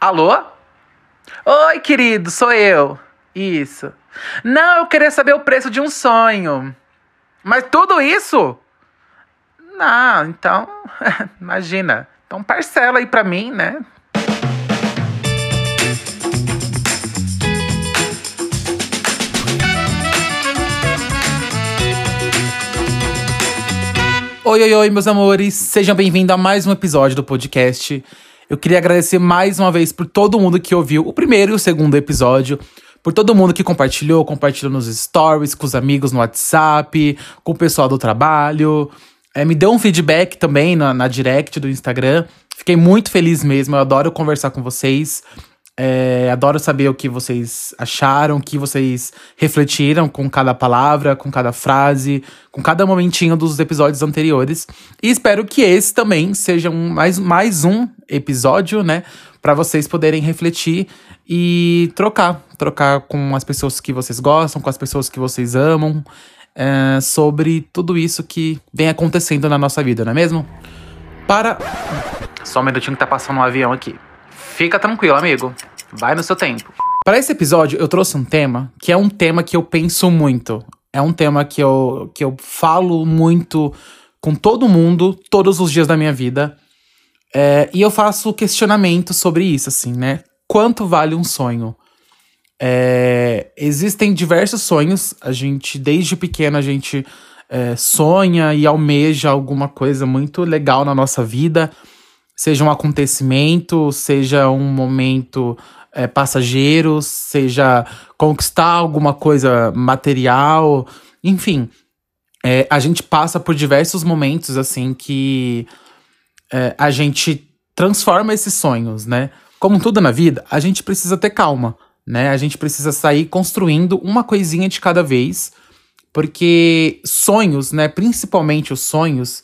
Alô? Oi, querido, sou eu. Isso. Não, eu queria saber o preço de um sonho. Mas tudo isso? Não, então, imagina. Então parcela aí pra mim, né? Oi, oi, oi, meus amores. Sejam bem-vindos a mais um episódio do podcast. Eu queria agradecer mais uma vez por todo mundo que ouviu o primeiro e o segundo episódio. Por todo mundo que compartilhou, compartilhou nos stories, com os amigos no WhatsApp, com o pessoal do trabalho. É, me deu um feedback também na, na direct do Instagram. Fiquei muito feliz mesmo. Eu adoro conversar com vocês. É, adoro saber o que vocês acharam, o que vocês refletiram com cada palavra, com cada frase, com cada momentinho dos episódios anteriores. E espero que esse também seja um, mais, mais um episódio, né? Para vocês poderem refletir e trocar. Trocar com as pessoas que vocês gostam, com as pessoas que vocês amam, é, sobre tudo isso que vem acontecendo na nossa vida, não é mesmo? Para. Só um minutinho que tá passando um avião aqui. Fica tranquilo, amigo. Vai no seu tempo. Para esse episódio, eu trouxe um tema que é um tema que eu penso muito. É um tema que eu, que eu falo muito com todo mundo, todos os dias da minha vida. É, e eu faço questionamento sobre isso, assim, né? Quanto vale um sonho? É, existem diversos sonhos. A gente, desde pequeno, a gente é, sonha e almeja alguma coisa muito legal na nossa vida seja um acontecimento, seja um momento é, passageiro, seja conquistar alguma coisa material, enfim. É, a gente passa por diversos momentos assim que é, a gente transforma esses sonhos, né? Como tudo na vida, a gente precisa ter calma, né? A gente precisa sair construindo uma coisinha de cada vez, porque sonhos, né? Principalmente os sonhos,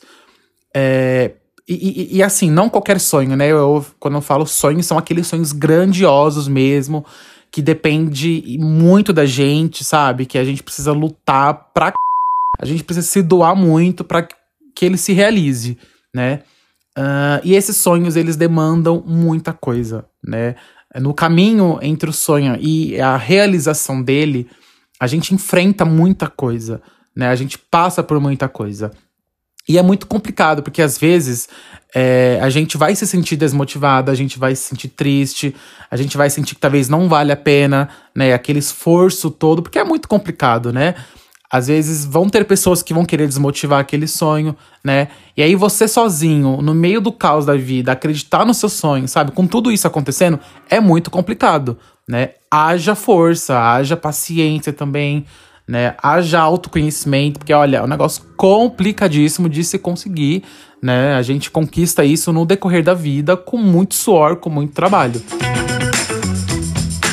é, e, e, e, assim, não qualquer sonho, né? Eu, quando eu falo sonhos, são aqueles sonhos grandiosos mesmo, que depende muito da gente, sabe? Que a gente precisa lutar pra. A gente precisa se doar muito para que ele se realize, né? Uh, e esses sonhos, eles demandam muita coisa, né? No caminho entre o sonho e a realização dele, a gente enfrenta muita coisa, né? A gente passa por muita coisa. E é muito complicado, porque às vezes é, a gente vai se sentir desmotivado, a gente vai se sentir triste, a gente vai sentir que talvez não vale a pena, né? Aquele esforço todo, porque é muito complicado, né? Às vezes vão ter pessoas que vão querer desmotivar aquele sonho, né? E aí você sozinho, no meio do caos da vida, acreditar no seu sonho, sabe? Com tudo isso acontecendo, é muito complicado, né? Haja força, haja paciência também, né? Haja autoconhecimento, porque olha, é um negócio complicadíssimo de se conseguir, né? A gente conquista isso no decorrer da vida com muito suor, com muito trabalho.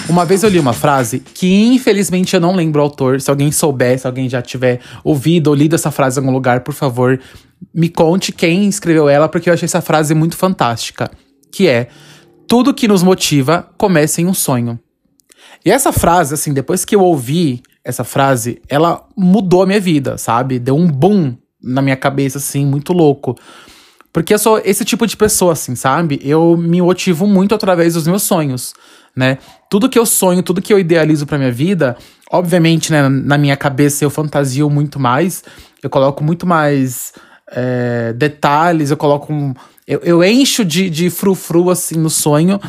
Uma vez eu li uma frase que infelizmente eu não lembro o autor. Se alguém souber, se alguém já tiver ouvido ou lido essa frase em algum lugar, por favor, me conte quem escreveu ela, porque eu achei essa frase muito fantástica. Que é: Tudo que nos motiva começa em um sonho. E essa frase, assim, depois que eu ouvi essa frase, ela mudou a minha vida, sabe? Deu um boom na minha cabeça, assim, muito louco. Porque eu sou esse tipo de pessoa, assim, sabe? Eu me motivo muito através dos meus sonhos, né? Tudo que eu sonho, tudo que eu idealizo pra minha vida, obviamente, né, na minha cabeça eu fantasio muito mais, eu coloco muito mais é, detalhes, eu coloco. Um, eu, eu encho de, de frufru, assim, no sonho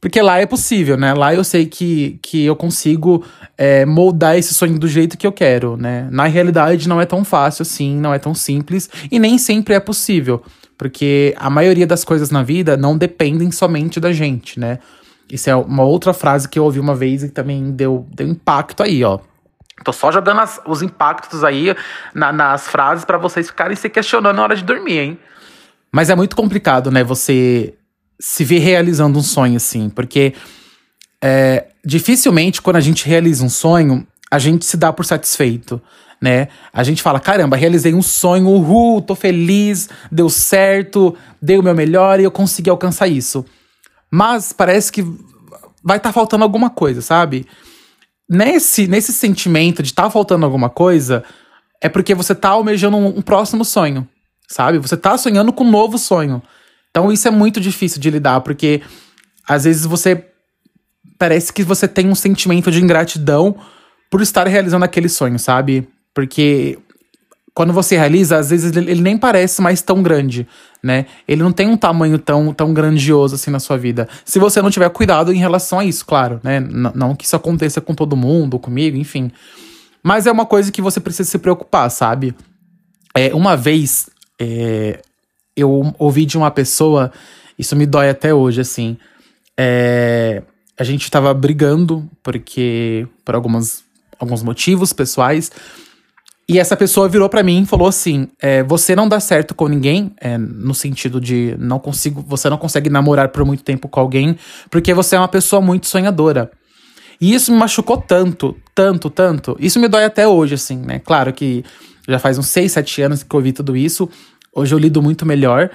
porque lá é possível, né? Lá eu sei que, que eu consigo é, moldar esse sonho do jeito que eu quero, né? Na realidade, não é tão fácil assim, não é tão simples e nem sempre é possível. Porque a maioria das coisas na vida não dependem somente da gente, né? Isso é uma outra frase que eu ouvi uma vez e também deu, deu impacto aí, ó. Tô só jogando as, os impactos aí na, nas frases para vocês ficarem se questionando na hora de dormir, hein? Mas é muito complicado, né? Você se ver realizando um sonho, assim, porque é, dificilmente quando a gente realiza um sonho, a gente se dá por satisfeito, né? A gente fala, caramba, realizei um sonho, uhul, tô feliz, deu certo, dei o meu melhor e eu consegui alcançar isso. Mas parece que vai estar tá faltando alguma coisa, sabe? Nesse, nesse sentimento de estar tá faltando alguma coisa, é porque você tá almejando um, um próximo sonho, sabe? Você tá sonhando com um novo sonho. Então isso é muito difícil de lidar, porque às vezes você parece que você tem um sentimento de ingratidão por estar realizando aquele sonho, sabe? Porque quando você realiza, às vezes ele nem parece mais tão grande, né? Ele não tem um tamanho tão, tão grandioso assim na sua vida. Se você não tiver cuidado em relação a isso, claro, né? N não que isso aconteça com todo mundo, comigo, enfim. Mas é uma coisa que você precisa se preocupar, sabe? É, uma vez é, eu ouvi de uma pessoa, isso me dói até hoje, assim. É, a gente tava brigando, porque. por algumas, alguns motivos pessoais. E essa pessoa virou para mim e falou assim: é, você não dá certo com ninguém, é, no sentido de não consigo, você não consegue namorar por muito tempo com alguém, porque você é uma pessoa muito sonhadora. E isso me machucou tanto, tanto, tanto. Isso me dói até hoje, assim, né? Claro que já faz uns 6, 7 anos que eu ouvi tudo isso. Hoje eu lido muito melhor.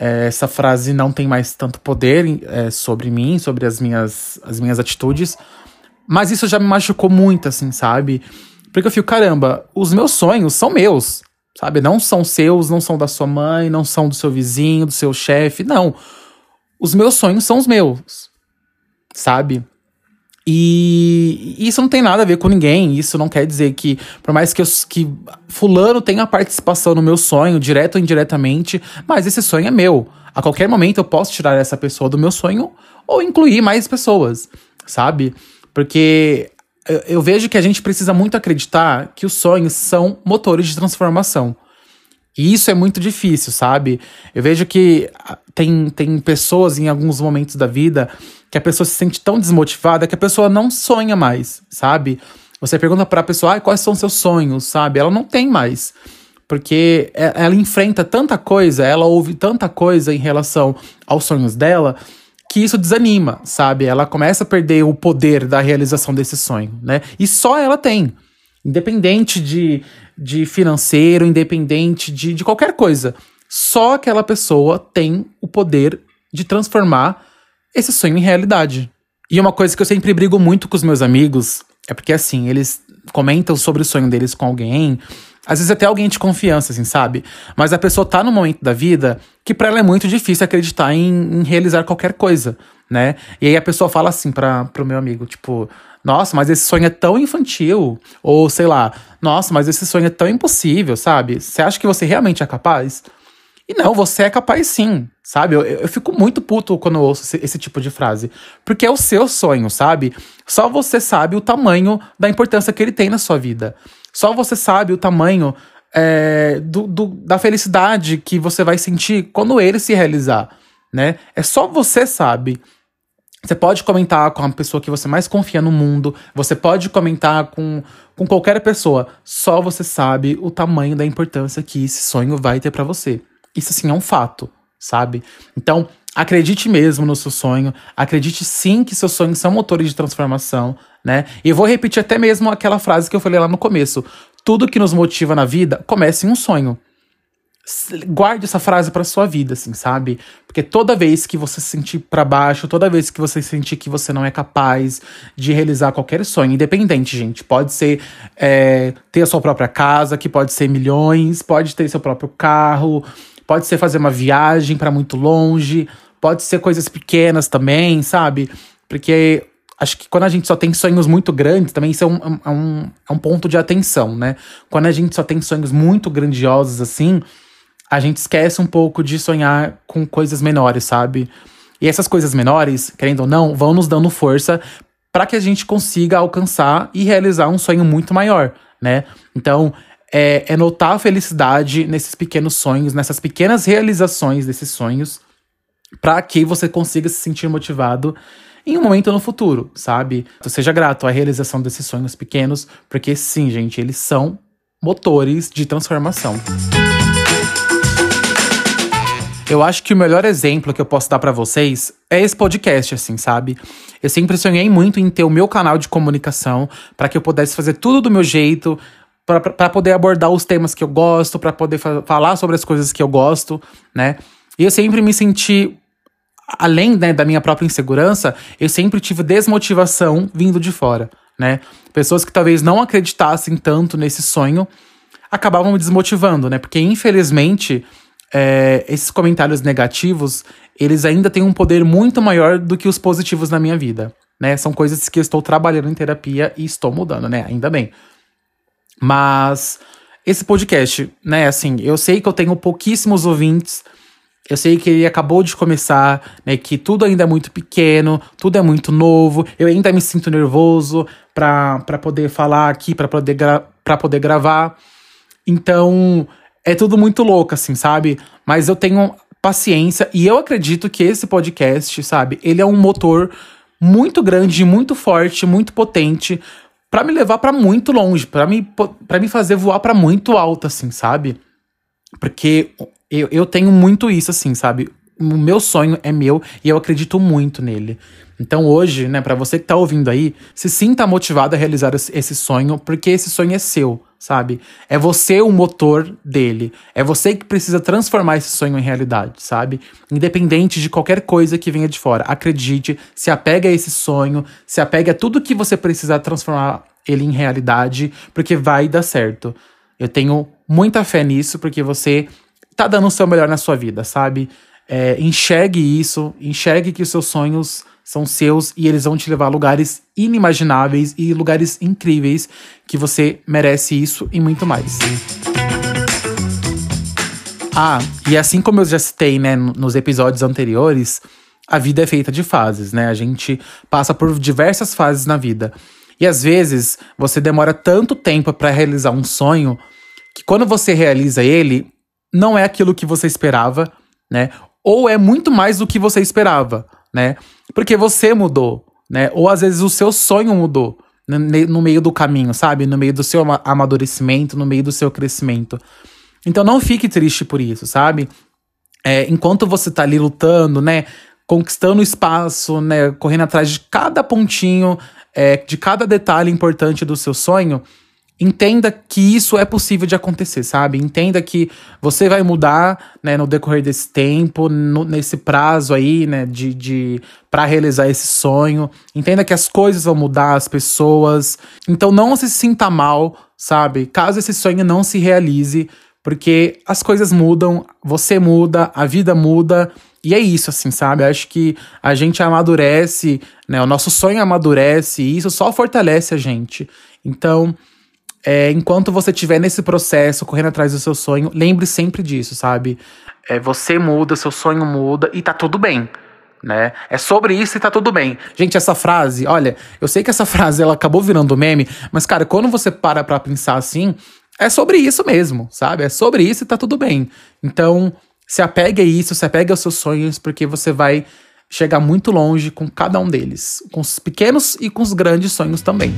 É, essa frase não tem mais tanto poder é, sobre mim, sobre as minhas, as minhas atitudes. Mas isso já me machucou muito, assim, sabe? Porque eu fico, caramba, os meus sonhos são meus, sabe? Não são seus, não são da sua mãe, não são do seu vizinho, do seu chefe, não. Os meus sonhos são os meus, sabe? E isso não tem nada a ver com ninguém. Isso não quer dizer que, por mais que, eu, que Fulano tenha participação no meu sonho, direto ou indiretamente, mas esse sonho é meu. A qualquer momento eu posso tirar essa pessoa do meu sonho ou incluir mais pessoas, sabe? Porque eu, eu vejo que a gente precisa muito acreditar que os sonhos são motores de transformação. E isso é muito difícil, sabe? Eu vejo que ah, tem, tem pessoas em alguns momentos da vida que a pessoa se sente tão desmotivada que a pessoa não sonha mais, sabe? Você pergunta para a pessoa ah, quais são seus sonhos, sabe? Ela não tem mais. Porque ela enfrenta tanta coisa, ela ouve tanta coisa em relação aos sonhos dela, que isso desanima, sabe? Ela começa a perder o poder da realização desse sonho, né? E só ela tem. Independente de, de financeiro, independente de, de qualquer coisa. Só aquela pessoa tem o poder de transformar esse sonho em realidade. E uma coisa que eu sempre brigo muito com os meus amigos é porque, assim, eles comentam sobre o sonho deles com alguém, às vezes até alguém de confiança, assim, sabe? Mas a pessoa tá num momento da vida que para ela é muito difícil acreditar em, em, realizar qualquer coisa, né? E aí a pessoa fala assim para pro meu amigo, tipo, nossa, mas esse sonho é tão infantil. Ou sei lá, nossa, mas esse sonho é tão impossível, sabe? Você acha que você realmente é capaz? E não, você é capaz sim, sabe? Eu, eu fico muito puto quando ouço esse, esse, tipo de frase. Porque é o seu sonho, sabe? Só você sabe o tamanho da importância que ele tem na sua vida. Só você sabe o tamanho é, do, do, da felicidade que você vai sentir quando ele se realizar, né? É só você sabe. Você pode comentar com a pessoa que você mais confia no mundo. Você pode comentar com, com qualquer pessoa. Só você sabe o tamanho da importância que esse sonho vai ter para você. Isso, assim, é um fato, sabe? Então, acredite mesmo no seu sonho. Acredite sim que seus sonhos são motores de transformação, né? E eu vou repetir até mesmo aquela frase que eu falei lá no começo. Tudo que nos motiva na vida começa em um sonho guarde essa frase para sua vida, assim, sabe? Porque toda vez que você se sentir para baixo, toda vez que você sentir que você não é capaz de realizar qualquer sonho, independente, gente, pode ser é, ter a sua própria casa, que pode ser milhões, pode ter seu próprio carro, pode ser fazer uma viagem para muito longe, pode ser coisas pequenas também, sabe? Porque acho que quando a gente só tem sonhos muito grandes, também isso é um, é um, é um ponto de atenção, né? Quando a gente só tem sonhos muito grandiosos assim a gente esquece um pouco de sonhar com coisas menores, sabe? E essas coisas menores, querendo ou não, vão nos dando força para que a gente consiga alcançar e realizar um sonho muito maior, né? Então, é, é notar a felicidade nesses pequenos sonhos, nessas pequenas realizações desses sonhos, para que você consiga se sentir motivado em um momento no futuro, sabe? Então, seja grato à realização desses sonhos pequenos, porque sim, gente, eles são motores de transformação. Eu acho que o melhor exemplo que eu posso dar para vocês é esse podcast, assim, sabe? Eu sempre sonhei muito em ter o meu canal de comunicação para que eu pudesse fazer tudo do meu jeito, para poder abordar os temas que eu gosto, para poder fa falar sobre as coisas que eu gosto, né? E eu sempre me senti além né, da minha própria insegurança, eu sempre tive desmotivação vindo de fora, né? Pessoas que talvez não acreditassem tanto nesse sonho acabavam me desmotivando, né? Porque infelizmente é, esses comentários negativos, eles ainda têm um poder muito maior do que os positivos na minha vida, né? São coisas que eu estou trabalhando em terapia e estou mudando, né? Ainda bem. Mas esse podcast, né, assim, eu sei que eu tenho pouquíssimos ouvintes, eu sei que ele acabou de começar, né? Que tudo ainda é muito pequeno, tudo é muito novo. Eu ainda me sinto nervoso pra poder falar aqui, pra poder, gra poder gravar. Então, é tudo muito louco, assim, sabe? Mas eu tenho paciência e eu acredito que esse podcast, sabe? Ele é um motor muito grande, muito forte, muito potente para me levar para muito longe, para me, pra me fazer voar para muito alto, assim, sabe? Porque eu, eu tenho muito isso, assim, sabe? O meu sonho é meu e eu acredito muito nele. Então hoje, né, para você que tá ouvindo aí, se sinta motivado a realizar esse sonho, porque esse sonho é seu, sabe? É você o motor dele. É você que precisa transformar esse sonho em realidade, sabe? Independente de qualquer coisa que venha de fora. Acredite, se apegue a esse sonho, se apegue a tudo que você precisa transformar ele em realidade, porque vai dar certo. Eu tenho muita fé nisso, porque você tá dando o seu melhor na sua vida, sabe? É, enxergue isso, enxergue que os seus sonhos são seus e eles vão te levar a lugares inimagináveis e lugares incríveis que você merece isso e muito mais. Ah, e assim como eu já citei, né, nos episódios anteriores, a vida é feita de fases, né? A gente passa por diversas fases na vida. E às vezes você demora tanto tempo para realizar um sonho que quando você realiza ele, não é aquilo que você esperava, né? Ou é muito mais do que você esperava, né? Porque você mudou, né? Ou às vezes o seu sonho mudou no meio do caminho, sabe? No meio do seu amadurecimento, no meio do seu crescimento. Então não fique triste por isso, sabe? É, enquanto você tá ali lutando, né? Conquistando espaço, né? Correndo atrás de cada pontinho, é, de cada detalhe importante do seu sonho, entenda que isso é possível de acontecer, sabe? Entenda que você vai mudar, né, no decorrer desse tempo, no, nesse prazo aí, né, de, de para realizar esse sonho. Entenda que as coisas vão mudar, as pessoas. Então não se sinta mal, sabe? Caso esse sonho não se realize, porque as coisas mudam, você muda, a vida muda. E é isso, assim, sabe? Acho que a gente amadurece, né? O nosso sonho amadurece e isso só fortalece a gente. Então, é, enquanto você estiver nesse processo, correndo atrás do seu sonho, lembre sempre disso, sabe? É, você muda, seu sonho muda e tá tudo bem. Né? É sobre isso e tá tudo bem. Gente, essa frase, olha, eu sei que essa frase ela acabou virando meme, mas cara, quando você para pra pensar assim, é sobre isso mesmo, sabe? É sobre isso e tá tudo bem. Então, se apegue a isso, se apegue aos seus sonhos, porque você vai chegar muito longe com cada um deles, com os pequenos e com os grandes sonhos também.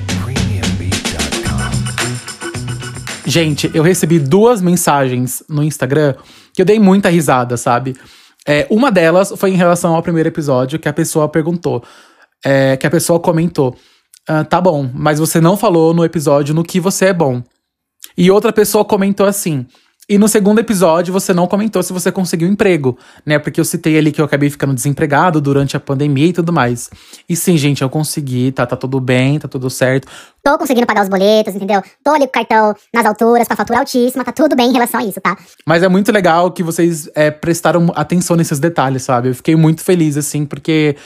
Gente, eu recebi duas mensagens no Instagram que eu dei muita risada, sabe? É, uma delas foi em relação ao primeiro episódio, que a pessoa perguntou, é, que a pessoa comentou: ah, tá bom, mas você não falou no episódio no que você é bom. E outra pessoa comentou assim: e no segundo episódio, você não comentou se você conseguiu emprego, né? Porque eu citei ali que eu acabei ficando desempregado durante a pandemia e tudo mais. E sim, gente, eu consegui, tá, tá tudo bem, tá tudo certo. Tô conseguindo pagar os boletos, entendeu? Tô ali com o cartão nas alturas, com a fatura altíssima, tá tudo bem em relação a isso, tá? Mas é muito legal que vocês é, prestaram atenção nesses detalhes, sabe? Eu fiquei muito feliz, assim, porque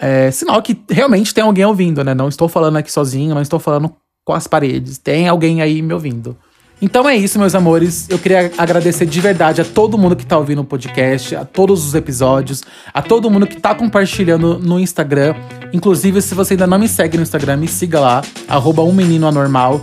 é sinal que realmente tem alguém ouvindo, né? Não estou falando aqui sozinho, não estou falando com as paredes. Tem alguém aí me ouvindo. Então é isso, meus amores. Eu queria agradecer de verdade a todo mundo que tá ouvindo o podcast, a todos os episódios, a todo mundo que tá compartilhando no Instagram. Inclusive, se você ainda não me segue no Instagram, me siga lá, arroba um menino anormal.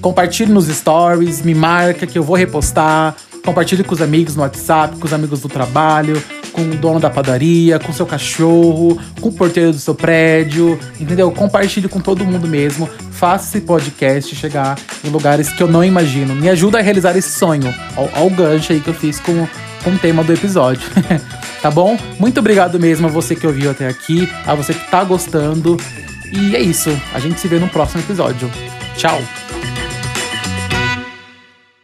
Compartilhe nos stories, me marca que eu vou repostar. Compartilhe com os amigos no WhatsApp, com os amigos do trabalho, com o dono da padaria, com seu cachorro, com o porteiro do seu prédio, entendeu? Compartilhe com todo mundo mesmo. Faça esse podcast chegar em lugares que eu não imagino. Me ajuda a realizar esse sonho. Olha o gancho aí que eu fiz com, com o tema do episódio. tá bom? Muito obrigado mesmo a você que ouviu até aqui, a você que tá gostando. E é isso. A gente se vê no próximo episódio. Tchau!